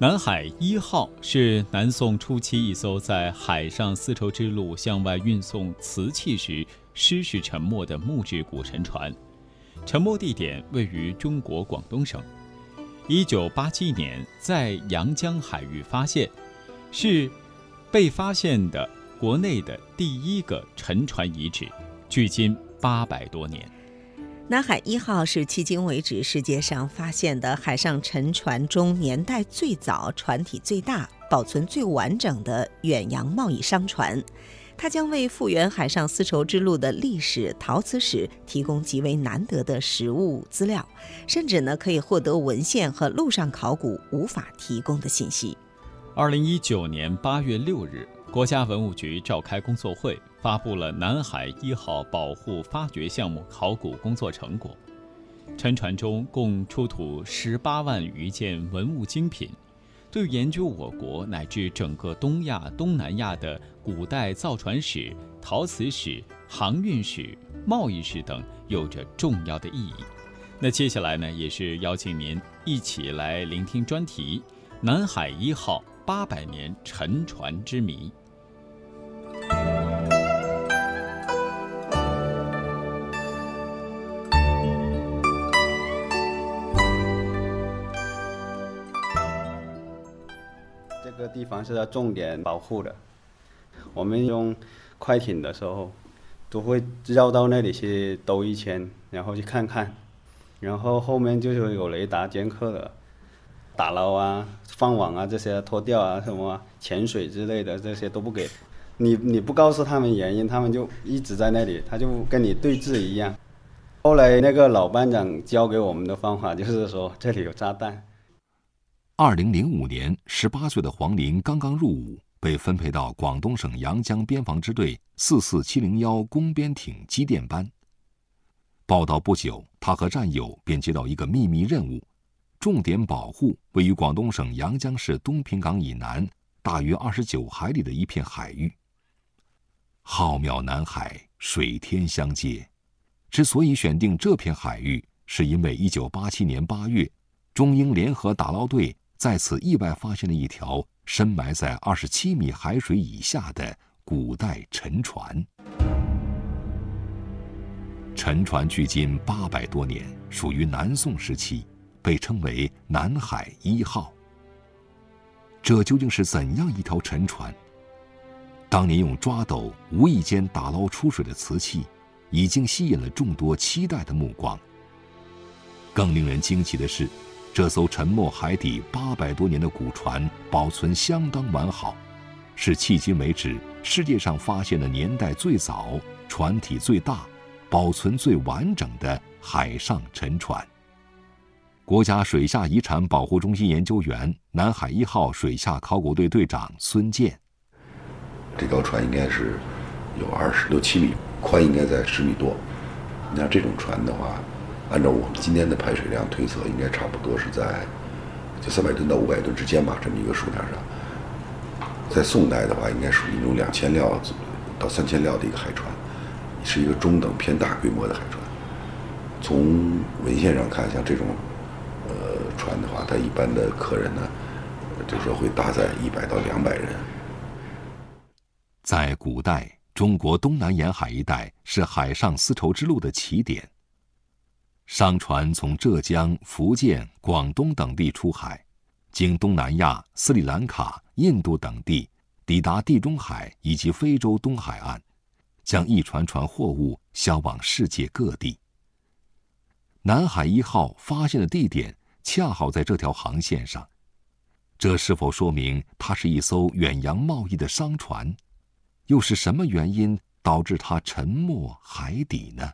南海一号是南宋初期一艘在海上丝绸之路向外运送瓷器时失事沉没的木质古沉船，沉没地点位于中国广东省。一九八七年在阳江海域发现，是被发现的国内的第一个沉船遗址，距今八百多年。南海一号是迄今为止世界上发现的海上沉船中年代最早、船体最大、保存最完整的远洋贸易商船。它将为复原海上丝绸之路的历史、陶瓷史提供极为难得的实物资料，甚至呢可以获得文献和陆上考古无法提供的信息。二零一九年八月六日，国家文物局召开工作会。发布了南海一号保护发掘项目考古工作成果。沉船中共出土十八万余件文物精品，对研究我国乃至整个东亚、东南亚的古代造船史、陶瓷史、航运史、贸易史等有着重要的意义。那接下来呢，也是邀请您一起来聆听专题《南海一号八百年沉船之谜》。这个地方是要重点保护的。我们用快艇的时候，都会绕到那里去兜一圈，然后去看看。然后后面就是有雷达监测的，打捞啊、放网啊这些脱钓啊、什么潜水之类的这些都不给。你你不告诉他们原因，他们就一直在那里，他就跟你对峙一样。后来那个老班长教给我们的方法就是说，这里有炸弹。二零零五年，十八岁的黄林刚刚入伍，被分配到广东省阳江边防支队四四七零幺工边艇机电班。报道不久，他和战友便接到一个秘密任务，重点保护位于广东省阳江市东平港以南大约二十九海里的一片海域。浩渺南海，水天相接。之所以选定这片海域，是因为一九八七年八月，中英联合打捞队。在此意外发现了一条深埋在二十七米海水以下的古代沉船。沉船距今八百多年，属于南宋时期，被称为“南海一号”。这究竟是怎样一条沉船？当年用抓斗无意间打捞出水的瓷器，已经吸引了众多期待的目光。更令人惊奇的是。这艘沉没海底八百多年的古船保存相当完好，是迄今为止世界上发现的年代最早、船体最大、保存最完整的海上沉船。国家水下遗产保护中心研究员、南海一号水下考古队队长孙健：这条船应该是有二十六七米，宽应该在十米多。那这种船的话。按照我们今天的排水量推测，应该差不多是在就三百吨到五百吨之间吧，这么一个数量上。在宋代的话，应该属于那种两千料到三千料的一个海船，是一个中等偏大规模的海船。从文献上看，像这种呃船的话，它一般的客人呢，就是说会搭载一百到两百人。在古代，中国东南沿海一带是海上丝绸之路的起点。商船从浙江、福建、广东等地出海，经东南亚、斯里兰卡、印度等地，抵达地中海以及非洲东海岸，将一船船货物销往世界各地。南海一号发现的地点恰好在这条航线上，这是否说明它是一艘远洋贸易的商船？又是什么原因导致它沉没海底呢？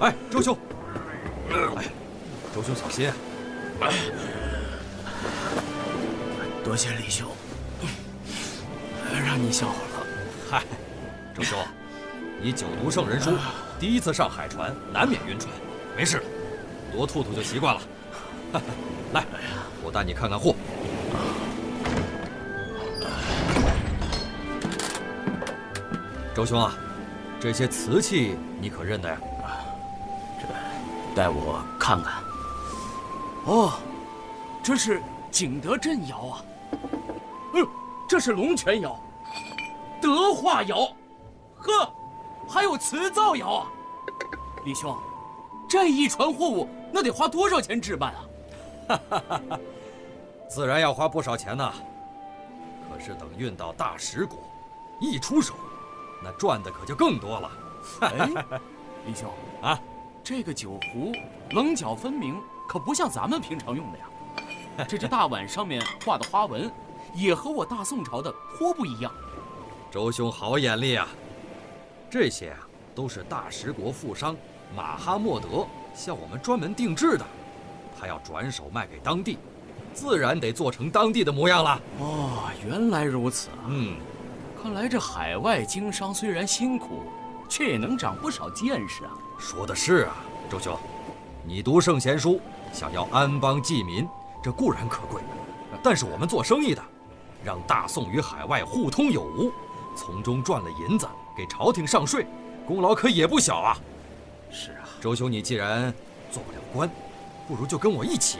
哎，周兄！哎，周兄小心！多谢李兄，让你笑话了。嗨，周兄，你久读圣人书，第一次上海船，难免晕船。没事，多吐吐就习惯了。来，我带你看看货。周兄啊，这些瓷器你可认得呀？这，带我看看。哦，这是景德镇窑啊。哎呦，这是龙泉窑、德化窑，呵，还有瓷灶窑啊！李兄，这一船货物那得花多少钱置办啊？哈哈哈哈，自然要花不少钱呢。可是等运到大食国，一出手，那赚的可就更多了。哎，李兄 啊，这个酒壶棱角分明，可不像咱们平常用的呀。这只大碗上面画的花纹。也和我大宋朝的颇不一样。周兄好眼力啊！这些啊都是大食国富商马哈默德向我们专门定制的，他要转手卖给当地，自然得做成当地的模样了。哦，原来如此啊！嗯，看来这海外经商虽然辛苦，却也能长不少见识啊。说的是啊，周兄，你读圣贤书，想要安邦济民，这固然可贵，但是我们做生意的。让大宋与海外互通有无，从中赚了银子，给朝廷上税，功劳可也不小啊。是啊，周兄，你既然做不了官，不如就跟我一起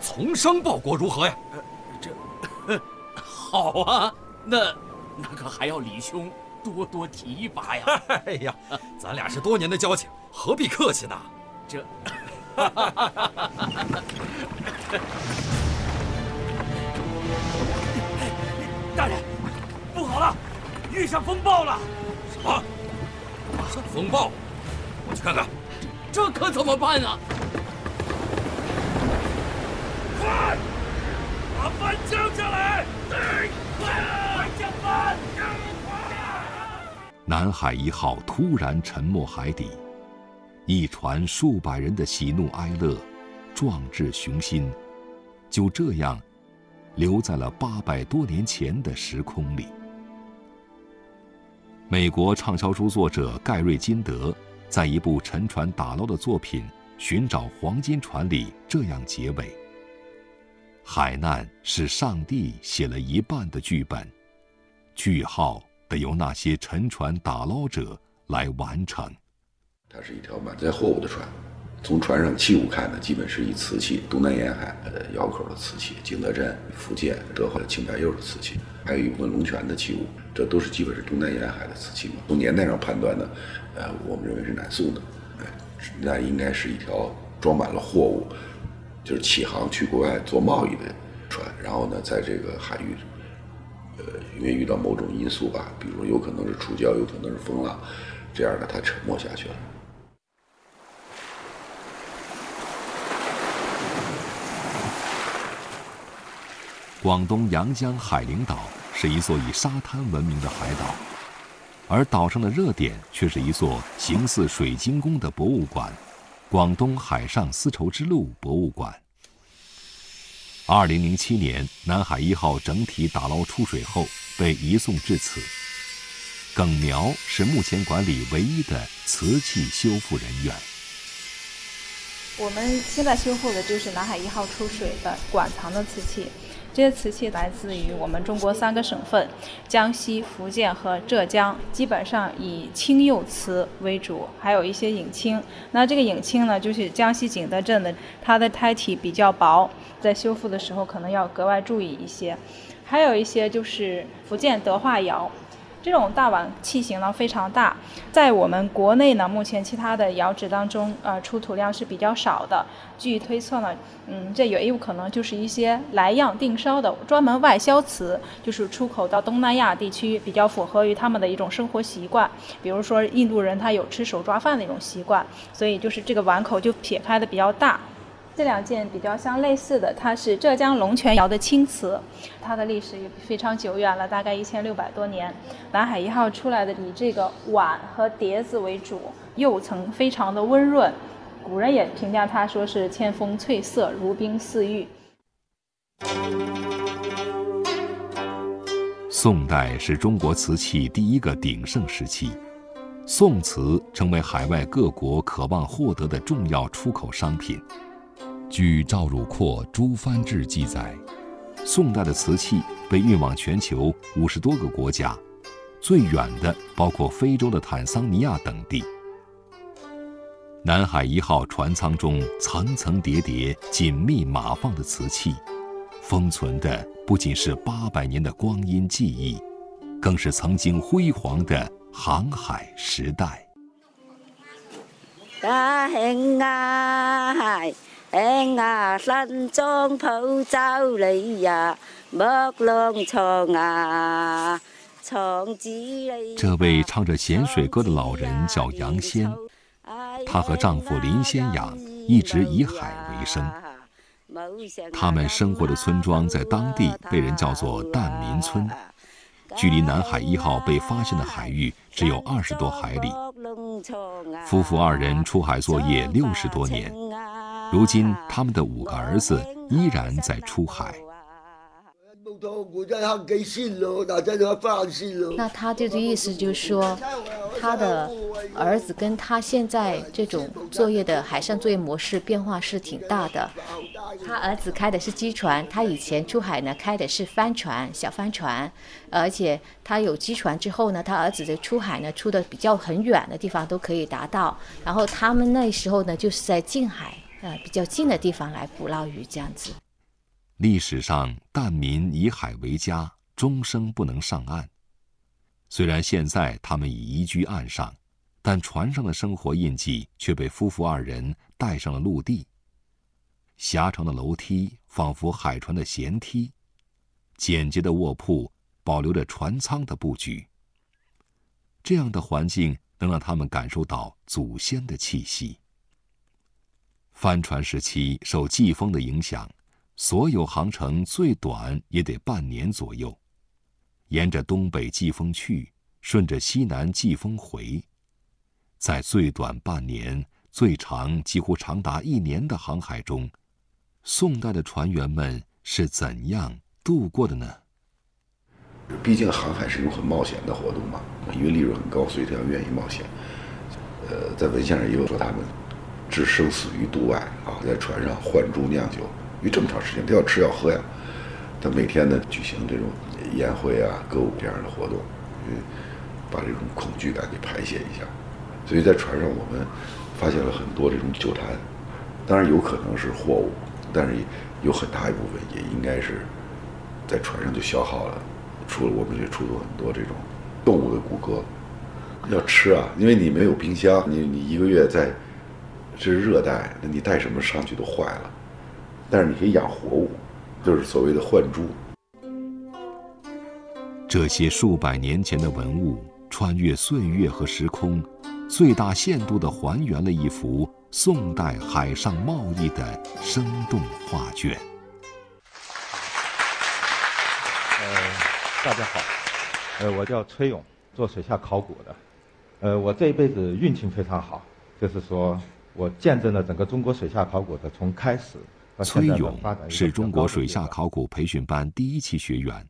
从商报国，如何呀？这 好啊，那那可还要李兄多多提拔呀。哎呀，咱俩是多年的交情，何必客气呢？这。大人，不好了，遇上风暴了！什么？风暴？我去看看。这可怎么办啊？快，把帆降下来！快，降帆！南海一号突然沉没海底，一船数百人的喜怒哀乐、壮志雄心，就这样。留在了八百多年前的时空里。美国畅销书作者盖瑞金德在一部沉船打捞的作品《寻找黄金船》里这样结尾：“海难是上帝写了一半的剧本，句号得由那些沉船打捞者来完成。”它是一条满载货物的船。从船上器物看呢，基本是以瓷器，东南沿海呃窑口的瓷器，景德镇、福建、德化的青白釉的瓷器，还有一部分龙泉的器物，这都是基本是东南沿海的瓷器嘛。从年代上判断呢，呃，我们认为是南宋的，哎，那应该是一条装满了货物，就是起航去国外做贸易的船，然后呢，在这个海域，呃，因为遇到某种因素吧，比如有可能是触礁，有可能是风浪，这样的，它沉没下去了。广东阳江海陵岛是一座以沙滩闻名的海岛，而岛上的热点却是一座形似水晶宫的博物馆——广东海上丝绸之路博物馆。二零零七年，南海一号整体打捞出水后被移送至此。耿苗是目前管理唯一的瓷器修复人员。我们现在修复的就是南海一号出水的馆藏的瓷器。这些瓷器来自于我们中国三个省份：江西、福建和浙江，基本上以青釉瓷为主，还有一些影青。那这个影青呢，就是江西景德镇的，它的胎体比较薄，在修复的时候可能要格外注意一些。还有一些就是福建德化窑。这种大碗器型呢非常大，在我们国内呢，目前其他的窑址当中，呃，出土量是比较少的。据推测呢，嗯，这也有可能就是一些来样定烧的专门外销瓷，就是出口到东南亚地区，比较符合于他们的一种生活习惯。比如说印度人他有吃手抓饭的一种习惯，所以就是这个碗口就撇开的比较大。这两件比较相类似的，它是浙江龙泉窑的青瓷，它的历史也非常久远了，大概一千六百多年。南海一号出来的以这个碗和碟子为主，釉层非常的温润，古人也评价它说是千峰翠色，如冰似玉。宋代是中国瓷器第一个鼎盛时期，宋瓷成为海外各国渴望获得的重要出口商品。据赵汝阔《诸藩志》记载，宋代的瓷器被运往全球五十多个国家，最远的包括非洲的坦桑尼亚等地。南海一号船舱中层层叠叠、紧密码放的瓷器，封存的不仅是八百年的光阴记忆，更是曾经辉煌的航海时代。大兴啊，兴啊，山中浦洲里呀，木龙床啊，床子里。这位唱着咸水歌的老人叫杨仙。她和丈夫林先养一直以海为生。他们生活的村庄在当地被人叫做蛋民村，距离南海一号被发现的海域只有二十多海里。夫妇二人出海作业六十多年，如今他们的五个儿子依然在出海。那他这个意思就是说，他的儿子跟他现在这种作业的海上作业模式变化是挺大的。他儿子开的是机船，他以前出海呢开的是帆船，小帆船。而且他有机船之后呢，他儿子的出海呢出的比较很远的地方都可以达到。然后他们那时候呢就是在近海，呃比较近的地方来捕捞鱼这样子。历史上，疍民以海为家，终生不能上岸。虽然现在他们已移居岸上，但船上的生活印记却被夫妇二人带上了陆地。狭长的楼梯仿佛海船的舷梯，简洁的卧铺保留着船舱的布局。这样的环境能让他们感受到祖先的气息。帆船时期受季风的影响。所有航程最短也得半年左右，沿着东北季风去，顺着西南季风回，在最短半年、最长几乎长达一年的航海中，宋代的船员们是怎样度过的呢？毕竟航海是一种很冒险的活动嘛，因为利润很高，所以他要愿意冒险。呃，在文献上也有说他们置生死于度外啊，在船上换猪酿酒。因为这么长时间，他要吃要喝呀，他每天呢举行这种宴会啊、歌舞这样的活动，嗯，把这种恐惧感给排泄一下。所以在船上，我们发现了很多这种酒坛，当然有可能是货物，但是有很大一部分也应该是在船上就消耗了。除了我们也出土很多这种动物的骨骼，要吃啊，因为你没有冰箱，你你一个月在这是热带，那你带什么上去都坏了。但是你可以养活物，就是所谓的换珠。这些数百年前的文物，穿越岁月和时空，最大限度地还原了一幅宋代海上贸易的生动画卷。呃，大家好，呃，我叫崔勇，做水下考古的。呃，我这一辈子运气非常好，就是说我见证了整个中国水下考古的从开始。崔勇是中国水下考古培训班第一期学员。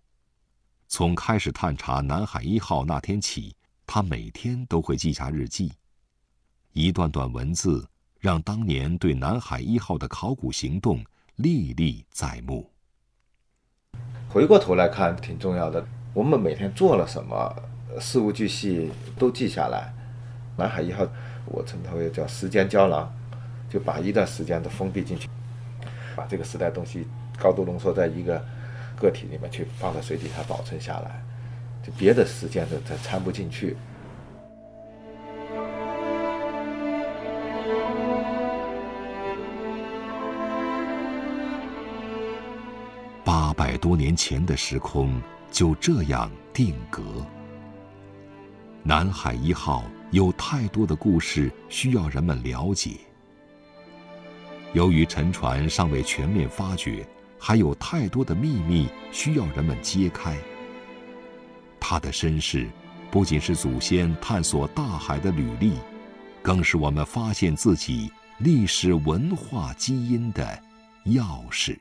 从开始探查南海一号那天起，他每天都会记下日记，一段段文字让当年对南海一号的考古行动历历在目。回过头来看，挺重要的。我们每天做了什么，事无巨细都记下来。南海一号，我称它为叫时间胶囊，就把一段时间都封闭进去。把这个时代东西高度浓缩在一个个体里面去，放在水底下保存下来，就别的时间都它掺不进去。八百多年前的时空就这样定格。南海一号有太多的故事需要人们了解。由于沉船尚未全面发掘，还有太多的秘密需要人们揭开。他的身世，不仅是祖先探索大海的履历，更是我们发现自己历史文化基因的钥匙。